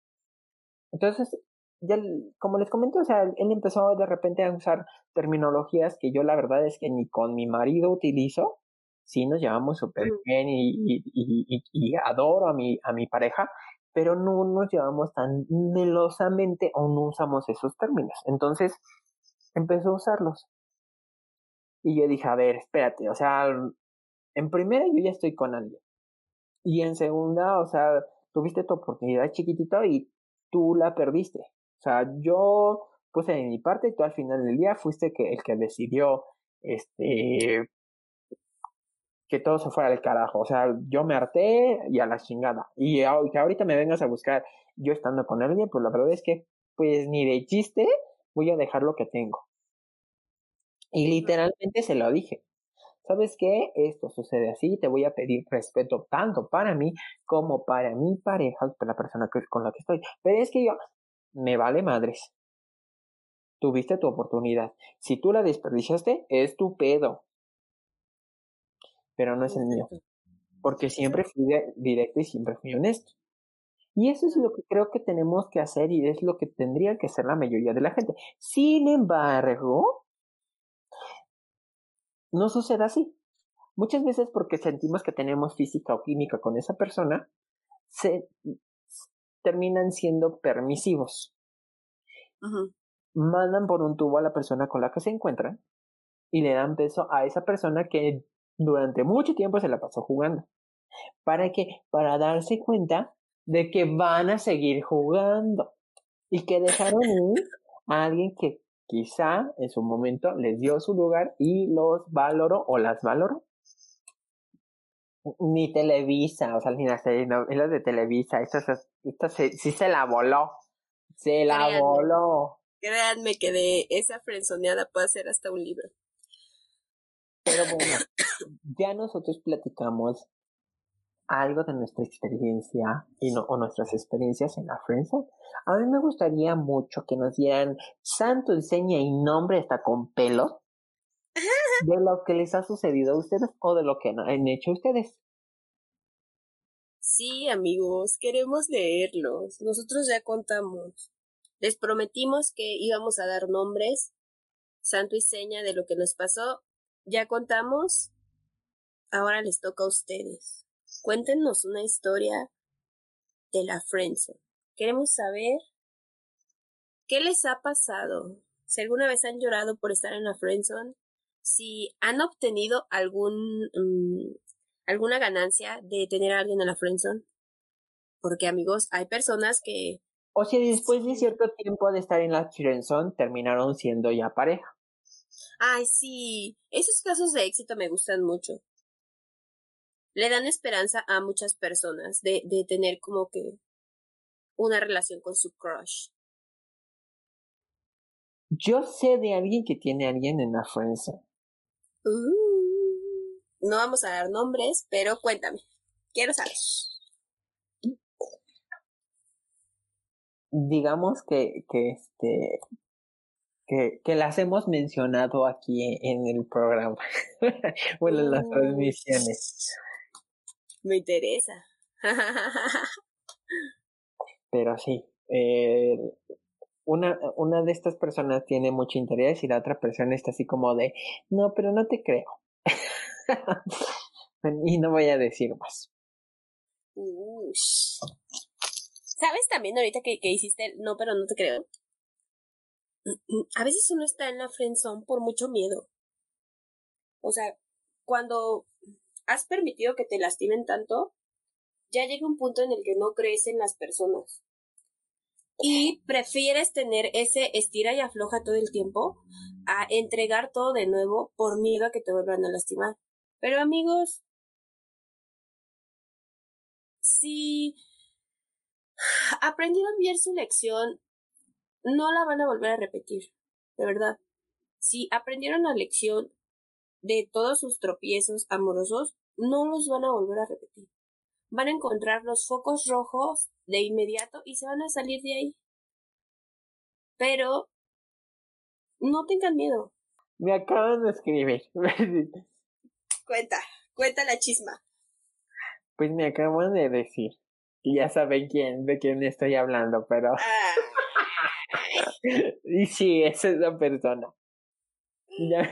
Entonces, ya, como les comenté, o sea, él empezó de repente a usar terminologías que yo la verdad es que ni con mi marido utilizo, sí nos llevamos súper bien y, y, y, y, adoro a mi, a mi pareja, pero no nos llevamos tan melosamente o no usamos esos términos. Entonces, empezó a usarlos. Y yo dije, a ver, espérate, o sea, en primera yo ya estoy con alguien. Y en segunda, o sea, tuviste tu oportunidad chiquitito y tú la perdiste. O sea, yo puse de mi parte y tú al final del día fuiste que, el que decidió este que todo se fuera al carajo. O sea, yo me harté y a la chingada. Y que ahorita me vengas a buscar yo estando con alguien, pues la verdad es que, pues ni de chiste voy a dejar lo que tengo. Y literalmente se lo dije. ¿Sabes qué? Esto sucede así, te voy a pedir respeto tanto para mí como para mi pareja, para la persona con la que estoy. Pero es que yo, me vale madres. Tuviste tu oportunidad. Si tú la desperdiciaste, es tu pedo. Pero no es el mío. Porque siempre fui directo y siempre fui honesto. Y eso es lo que creo que tenemos que hacer y es lo que tendría que hacer la mayoría de la gente. Sin embargo, no sucede así. Muchas veces porque sentimos que tenemos física o química con esa persona, se terminan siendo permisivos. Mandan por un tubo a la persona con la que se encuentran y le dan peso a esa persona que durante mucho tiempo se la pasó jugando. ¿Para qué? Para darse cuenta de que van a seguir jugando y que dejaron a alguien que quizá en su momento les dio su lugar y los valoró o las valoró. Ni Televisa, o sea, ni las novelas de Televisa, esta, esta sí se la voló. Se la voló. Créanme que de esa frenzoneada puede ser hasta un libro. Pero bueno, ya nosotros platicamos algo de nuestra experiencia y no, o nuestras experiencias en la Friendzone. A mí me gustaría mucho que nos dieran santo diseño y nombre hasta con pelo de lo que les ha sucedido a ustedes o de lo que han hecho ustedes. Sí, amigos, queremos leerlos. Nosotros ya contamos. Les prometimos que íbamos a dar nombres, santo y seña de lo que nos pasó. Ya contamos. Ahora les toca a ustedes. Cuéntenos una historia de la Friendzone. Queremos saber qué les ha pasado. Si alguna vez han llorado por estar en la Friendzone, si han obtenido algún mm, alguna ganancia de tener a alguien en la Friendzone. Porque amigos, hay personas que o si después de cierto tiempo de estar en la Friendzone terminaron siendo ya pareja. Ay, sí, esos casos de éxito me gustan mucho le dan esperanza a muchas personas de, de tener como que una relación con su crush. Yo sé de alguien que tiene a alguien en la fuerza. Uh, no vamos a dar nombres, pero cuéntame. Quiero saber. Digamos que, que este que, que las hemos mencionado aquí en el programa. bueno, en las transmisiones. Me interesa. Pero sí, eh, una, una de estas personas tiene mucho interés y la otra persona está así como de, no, pero no te creo. y no voy a decir más. ¿Sabes también ahorita que, que hiciste no, pero no te creo? A veces uno está en la friendzone por mucho miedo. O sea, cuando has permitido que te lastimen tanto, ya llega un punto en el que no crees en las personas. y prefieres tener ese estira y afloja todo el tiempo a entregar todo de nuevo por miedo a que te vuelvan a lastimar. Pero amigos, si aprendieron bien su lección, no la van a volver a repetir, de verdad. Si aprendieron la lección de todos sus tropiezos amorosos, no los van a volver a repetir. Van a encontrar los focos rojos de inmediato y se van a salir de ahí. Pero no tengan miedo. Me acaban de escribir. cuenta, cuenta la chisma. Pues me acaban de decir. Y ya saben quién, de quién estoy hablando, pero. Ah. y sí, esa es la persona. Ya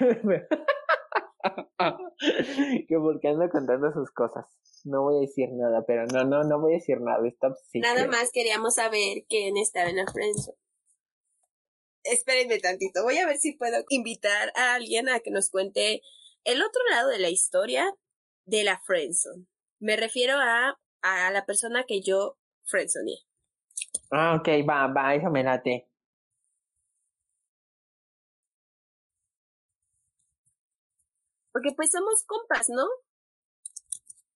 que porque ando contando sus cosas. No voy a decir nada, pero no, no, no voy a decir nada. Stop Nada más queríamos saber quién estaba en la friendzone. Espérenme tantito. Voy a ver si puedo invitar a alguien a que nos cuente el otro lado de la historia de la friendzone. Me refiero a, a la persona que yo friendzoneé. Ah, ok, va, va, eso me late. Porque pues somos compas, ¿no?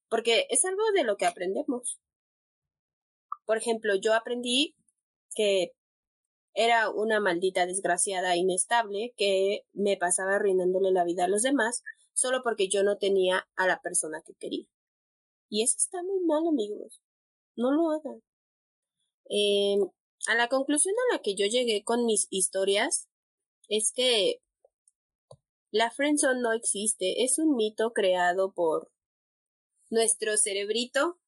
Porque es algo de lo que aprendemos. Por ejemplo, yo aprendí que era una maldita desgraciada inestable que me pasaba arruinándole la vida a los demás solo porque yo no tenía a la persona que quería. Y eso está muy mal, amigos. No lo hagan. Eh, a la conclusión a la que yo llegué con mis historias es que la friendzone no existe, es un mito creado por nuestro cerebrito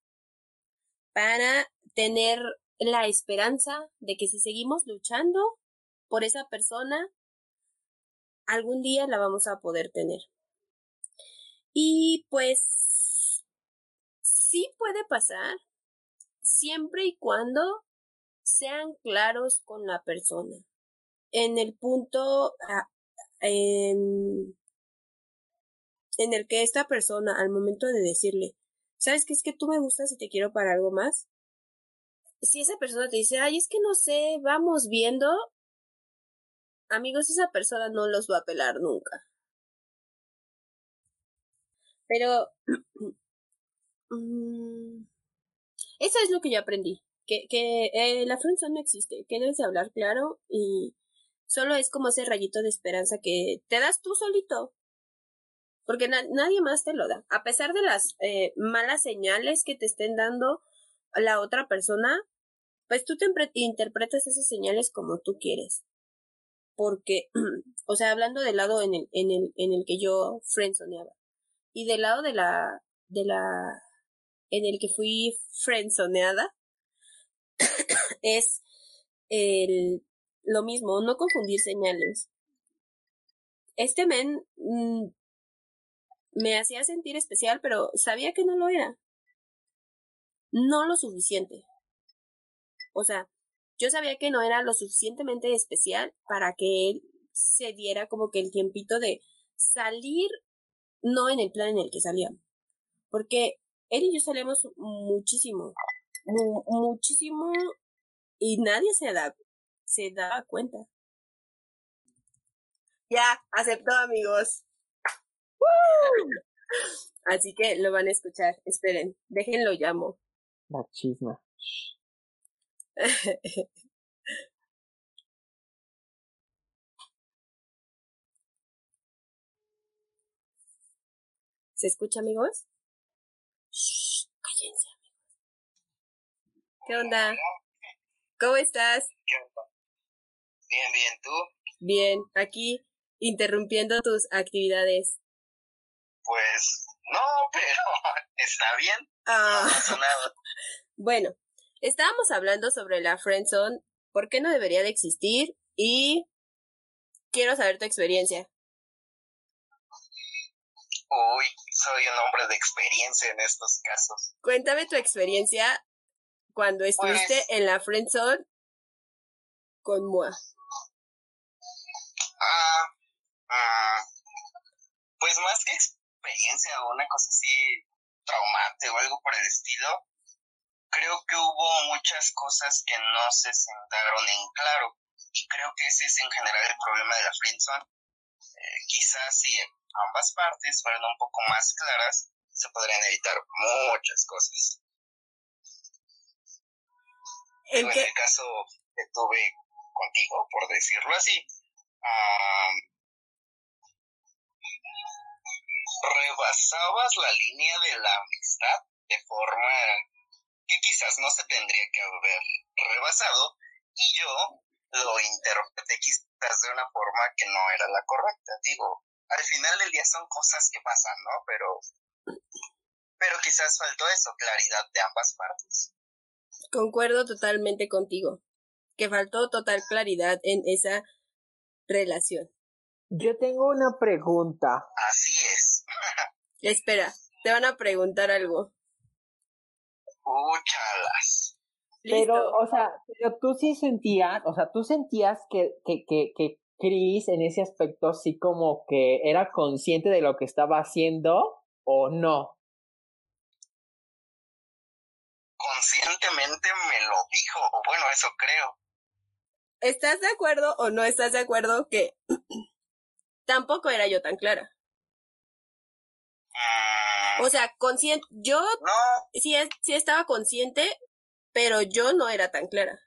para tener la esperanza de que si seguimos luchando por esa persona, algún día la vamos a poder tener. Y pues sí puede pasar siempre y cuando sean claros con la persona. En el punto en, el que esta persona, al momento de decirle, ¿sabes qué es que tú me gustas y te quiero para algo más? Si esa persona te dice, ay, es que no sé, vamos viendo, amigos, esa persona no los va a pelar nunca. Pero, mm, eso es lo que yo aprendí, que, que eh, la friendzone no existe, que debes de hablar claro y Solo es como ese rayito de esperanza que te das tú solito. Porque nadie más te lo da. A pesar de las eh, malas señales que te estén dando la otra persona, pues tú te interpretas esas señales como tú quieres. Porque, o sea, hablando del lado en el, en el, en el que yo friendzoneaba. Y del lado de la, de la, en el que fui friendzoneada, es el lo mismo, no confundir señales. Este men mm, me hacía sentir especial, pero sabía que no lo era. No lo suficiente. O sea, yo sabía que no era lo suficientemente especial para que él se diera como que el tiempito de salir, no en el plan en el que salíamos. Porque él y yo salíamos muchísimo, muchísimo, y nadie se da se da cuenta. Ya, aceptó amigos. Así que lo van a escuchar. Esperen, déjenlo llamo. La chisma. ¿Se escucha, amigos? cállense, amigos. ¿Qué onda? ¿Cómo estás? Bien, bien, ¿tú? Bien, aquí interrumpiendo tus actividades. Pues no, pero está bien. Ah. bueno, estábamos hablando sobre la friendzone, por qué no debería de existir y quiero saber tu experiencia. Uy, soy un hombre de experiencia en estos casos. Cuéntame tu experiencia cuando estuviste pues en la friendzone con Moa. Ah, ah, pues más que experiencia o una cosa así traumante o algo por el estilo, creo que hubo muchas cosas que no se sentaron en claro y creo que ese es en general el problema de la friendzone. Eh, quizás si ambas partes fueran un poco más claras, se podrían evitar muchas cosas. ¿En, ¿En el caso que tuve contigo, por decirlo así, rebasabas la línea de la amistad de forma que quizás no se tendría que haber rebasado y yo lo interpreté quizás de una forma que no era la correcta. Digo, al final del día son cosas que pasan, ¿no? Pero, pero quizás faltó eso, claridad de ambas partes. Concuerdo totalmente contigo, que faltó total claridad en esa relación. Yo tengo una pregunta. Así es. Espera, te van a preguntar algo. Úchalas. Pero, o sea, pero tú sí sentías, o sea, tú sentías que, que, que, que Chris en ese aspecto sí como que era consciente de lo que estaba haciendo o no. Conscientemente me lo dijo, o bueno, eso creo. ¿Estás de acuerdo o no estás de acuerdo que tampoco era yo tan clara? O sea, consciente, yo sí, sí estaba consciente, pero yo no era tan clara.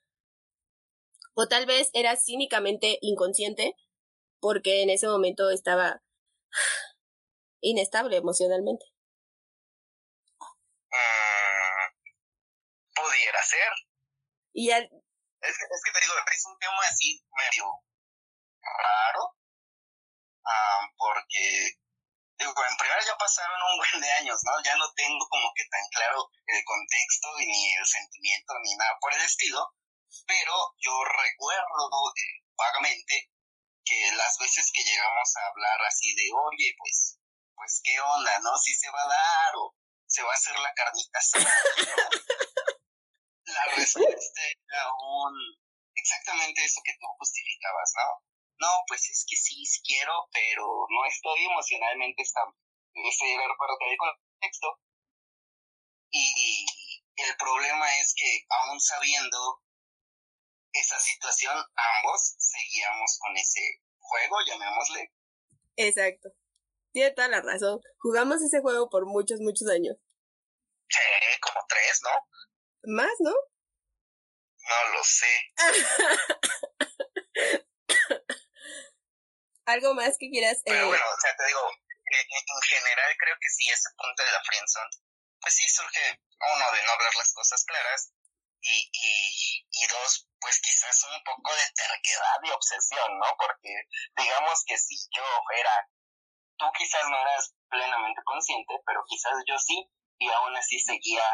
O tal vez era cínicamente inconsciente porque en ese momento estaba inestable emocionalmente. Mm, pudiera ser. Y es, que te digo, es un tema así medio raro, ah, porque en primera ya pasaron un buen de años, ¿no? Ya no tengo como que tan claro el contexto ni el sentimiento ni nada por el estilo, pero yo recuerdo eh, vagamente que las veces que llegamos a hablar así de, oye, pues, pues qué onda, ¿no? Si se va a dar o se va a hacer la carnita asada, La respuesta era un, exactamente eso que tú justificabas, ¿no? no, pues es que sí, sí quiero, pero no estoy emocionalmente estable. Ese era parte del contexto. Y el problema es que aún sabiendo esa situación, ambos seguíamos con ese juego, llamémosle. Exacto. Tiene toda la razón. Jugamos ese juego por muchos, muchos años. Sí, como tres, ¿no? Más, ¿no? No lo sé. ¿Algo más que quieras? Pero eh, bueno, o sea, te digo, en general creo que sí, ese punto de la friendzone, pues sí surge, uno, de no ver las cosas claras, y, y, y dos, pues quizás un poco de terquedad y obsesión, ¿no? Porque digamos que si yo era, tú quizás no eras plenamente consciente, pero quizás yo sí, y aún así seguía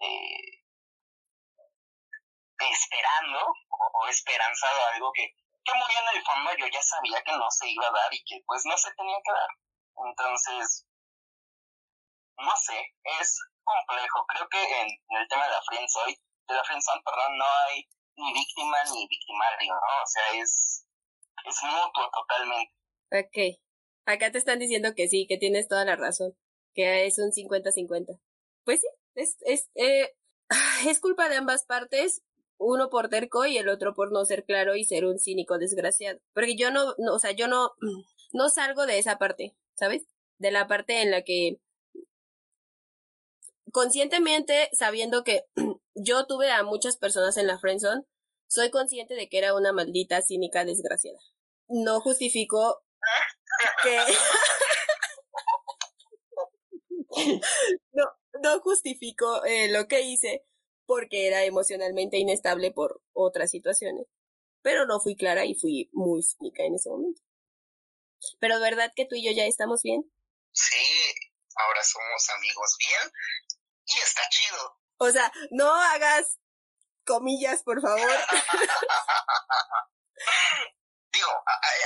eh, esperando o, o esperanzado algo que que muy en el fondo yo ya sabía que no se iba a dar y que pues no se tenía que dar. Entonces, no sé, es complejo. Creo que en, el tema de la friendzone, de la friendzone, perdón, no hay ni víctima ni victimario, ¿no? O sea, es, es mutuo totalmente. Ok. Acá te están diciendo que sí, que tienes toda la razón, que es un 50-50. Pues sí, es, es, eh, es culpa de ambas partes uno por terco y el otro por no ser claro y ser un cínico desgraciado. Porque yo no, no, o sea, yo no, no salgo de esa parte, ¿sabes? De la parte en la que conscientemente, sabiendo que yo tuve a muchas personas en la friendzone, soy consciente de que era una maldita cínica desgraciada. No justifico que no, no justifico eh, lo que hice, porque era emocionalmente inestable por otras situaciones. Pero no fui clara y fui muy cínica en ese momento. Pero ¿verdad que tú y yo ya estamos bien? Sí, ahora somos amigos bien y está chido. O sea, no hagas comillas, por favor. Digo,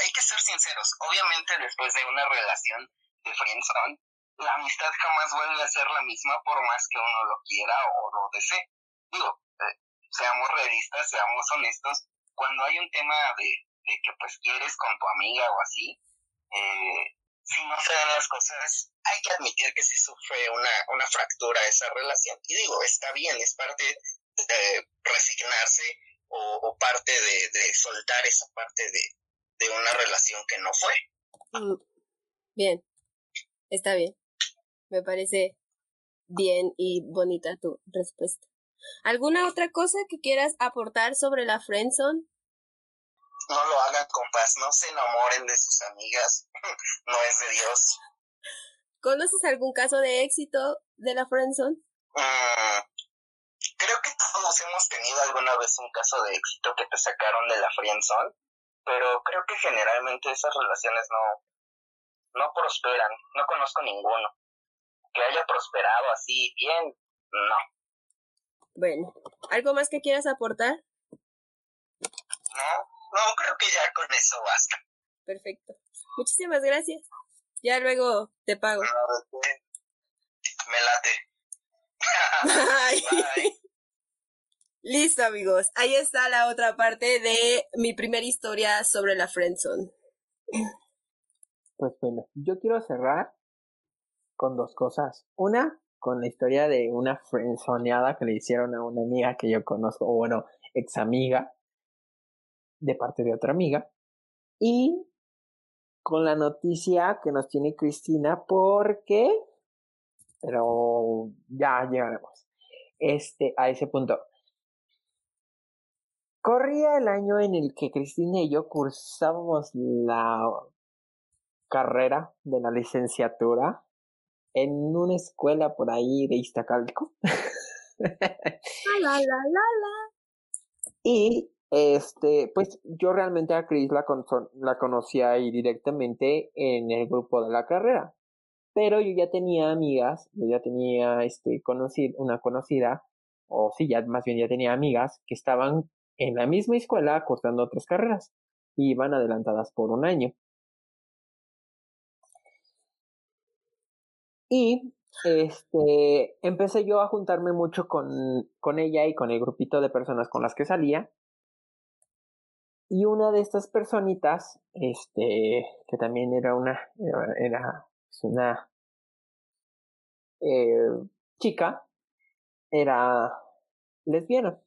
hay que ser sinceros. Obviamente después de una relación de friendzone, la amistad jamás vuelve a ser la misma por más que uno lo quiera o lo desee digo, eh, seamos realistas, seamos honestos, cuando hay un tema de, de, que pues quieres con tu amiga o así, eh, si no se dan las cosas, hay que admitir que sí sufre una, una fractura esa relación. Y digo, está bien, es parte de resignarse o, parte de, soltar esa parte de, una relación que no fue. Mm, bien, está bien. Me parece bien y bonita tu respuesta. ¿Alguna otra cosa que quieras aportar sobre la friendzone? No lo hagan, compas, no se enamoren de sus amigas, no es de Dios. ¿Conoces algún caso de éxito de la friendzone? Mm, creo que todos hemos tenido alguna vez un caso de éxito que te sacaron de la friendzone, pero creo que generalmente esas relaciones no, no prosperan, no conozco ninguno. Que haya prosperado así bien, no. Bueno, ¿algo más que quieras aportar? No, no, creo que ya con eso basta. Perfecto. Muchísimas gracias. Ya luego te pago. Me late. Listo, amigos. Ahí está la otra parte de mi primera historia sobre la friendzone. Pues bueno, yo quiero cerrar con dos cosas. Una, con la historia de una friendzoneada que le hicieron a una amiga que yo conozco, o bueno, ex amiga, de parte de otra amiga. Y con la noticia que nos tiene Cristina, porque pero ya llegaremos este, a ese punto. Corría el año en el que Cristina y yo cursábamos la carrera de la licenciatura en una escuela por ahí de Iztacalco. la, la, la, y este, pues yo realmente a Cris la, la conocía ahí directamente en el grupo de la carrera. Pero yo ya tenía amigas, yo ya tenía este, una conocida, o sí, ya más bien ya tenía amigas que estaban en la misma escuela cursando otras carreras y iban adelantadas por un año. Y este, empecé yo a juntarme mucho con, con ella y con el grupito de personas con las que salía. Y una de estas personitas, este, que también era una, era una eh, chica, era lesbiana.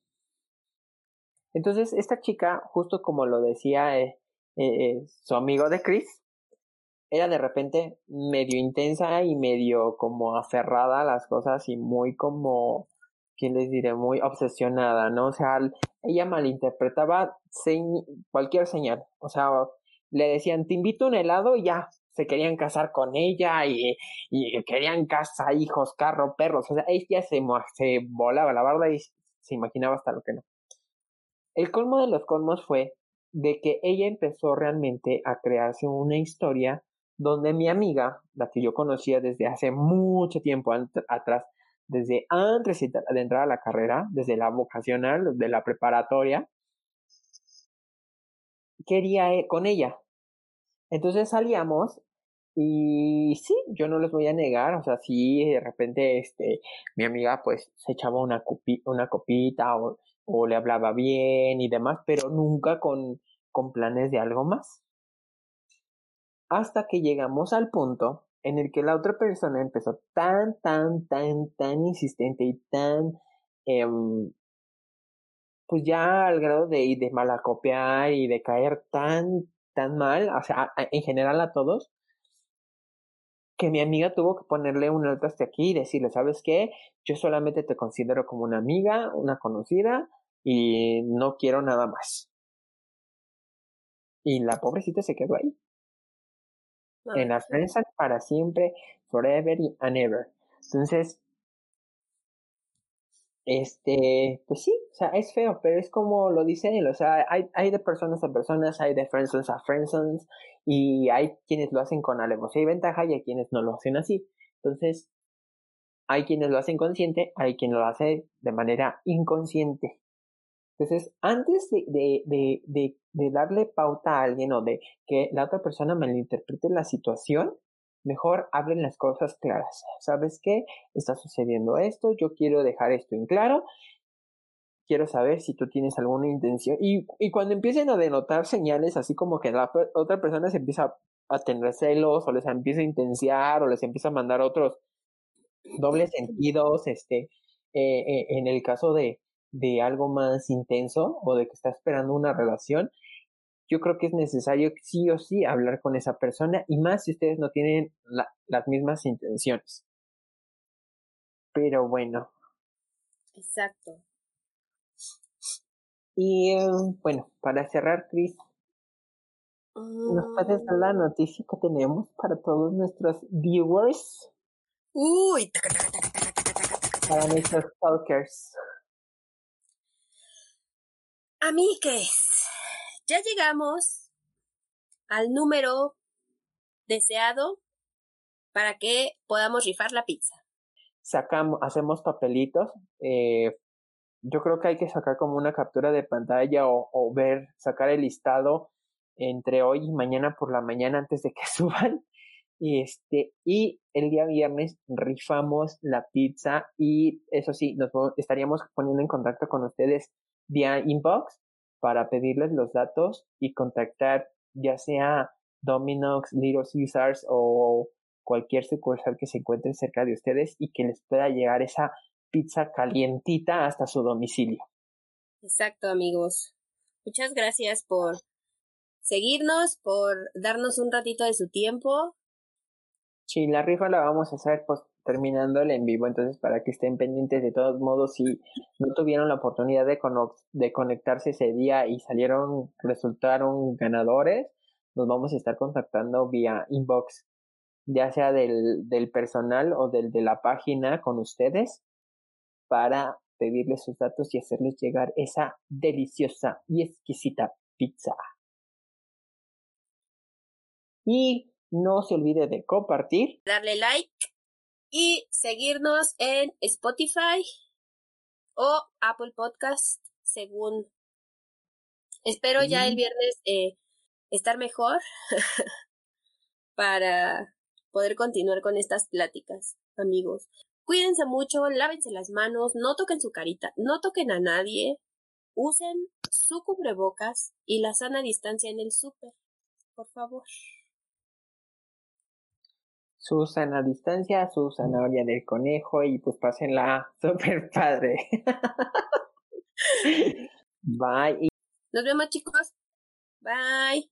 Entonces, esta chica, justo como lo decía eh, eh, su amigo de Chris, era de repente medio intensa y medio como aferrada a las cosas y muy como, ¿qué les diré? Muy obsesionada, ¿no? O sea, ella malinterpretaba cualquier señal. O sea, le decían, te invito a un helado y ya, se querían casar con ella y, y querían casa, hijos, carro, perros. O sea, ella se, se volaba la barda y se imaginaba hasta lo que no. El colmo de los colmos fue de que ella empezó realmente a crearse una historia donde mi amiga, la que yo conocía desde hace mucho tiempo atrás, desde antes de entrar a la carrera, desde la vocacional, de la preparatoria, quería ir con ella. Entonces salíamos y sí, yo no les voy a negar, o sea, sí, de repente, este, mi amiga pues se echaba una, una copita o, o, le hablaba bien y demás, pero nunca con, con planes de algo más. Hasta que llegamos al punto en el que la otra persona empezó tan, tan, tan, tan insistente y tan, em, pues ya al grado de, de malacopiar y de caer tan, tan mal, o sea, en general a todos, que mi amiga tuvo que ponerle un alto hasta aquí y decirle, ¿sabes qué? Yo solamente te considero como una amiga, una conocida y no quiero nada más. Y la pobrecita se quedó ahí. En la prensa para siempre, forever and ever. Entonces, este, pues sí, o sea, es feo, pero es como lo dice él, o sea, hay, hay de personas a personas, hay de friendsons a friendsons, y hay quienes lo hacen con alevosía y ventaja y hay quienes no lo hacen así. Entonces, hay quienes lo hacen consciente, hay quien lo hace de manera inconsciente. Entonces, antes de, de, de, de, de darle pauta a alguien o de que la otra persona malinterprete la situación, mejor hablen las cosas claras. ¿Sabes qué? Está sucediendo esto, yo quiero dejar esto en claro, quiero saber si tú tienes alguna intención. Y, y cuando empiecen a denotar señales, así como que la otra persona se empieza a tener celos o les empieza a intensiar o les empieza a mandar otros dobles sentidos, este, eh, eh, en el caso de, de algo más intenso o de que está esperando una relación, yo creo que es necesario sí o sí hablar con esa persona y más si ustedes no tienen las mismas intenciones. Pero bueno. Exacto. Y eh, bueno, para cerrar, Chris, ¿nos dar la mm. noticia que tenemos para todos nuestros viewers? Uy, para nuestros talkers. Amigues, ya llegamos al número deseado para que podamos rifar la pizza. Sacamos, hacemos papelitos. Eh, yo creo que hay que sacar como una captura de pantalla o, o ver, sacar el listado entre hoy y mañana por la mañana antes de que suban. Y este, y el día viernes rifamos la pizza y eso sí, nos estaríamos poniendo en contacto con ustedes vía inbox para pedirles los datos y contactar ya sea Domino's, Little Caesars o cualquier sucursal que se encuentre cerca de ustedes y que les pueda llegar esa pizza calientita hasta su domicilio. Exacto, amigos. Muchas gracias por seguirnos, por darnos un ratito de su tiempo. Sí, la rifa la vamos a hacer pues terminando el en vivo, entonces para que estén pendientes de todos modos si no tuvieron la oportunidad de, de conectarse ese día y salieron, resultaron ganadores, nos vamos a estar contactando vía inbox, ya sea del, del personal o del de la página con ustedes para pedirles sus datos y hacerles llegar esa deliciosa y exquisita pizza. Y no se olvide de compartir, darle like y seguirnos en Spotify o Apple Podcast, según. Espero ya el viernes eh, estar mejor para poder continuar con estas pláticas, amigos. Cuídense mucho, lávense las manos, no toquen su carita, no toquen a nadie, usen su cubrebocas y la sana distancia en el súper, por favor su sana distancia, su zanahoria del conejo y pues pásenla super padre. Bye. Nos vemos chicos. Bye.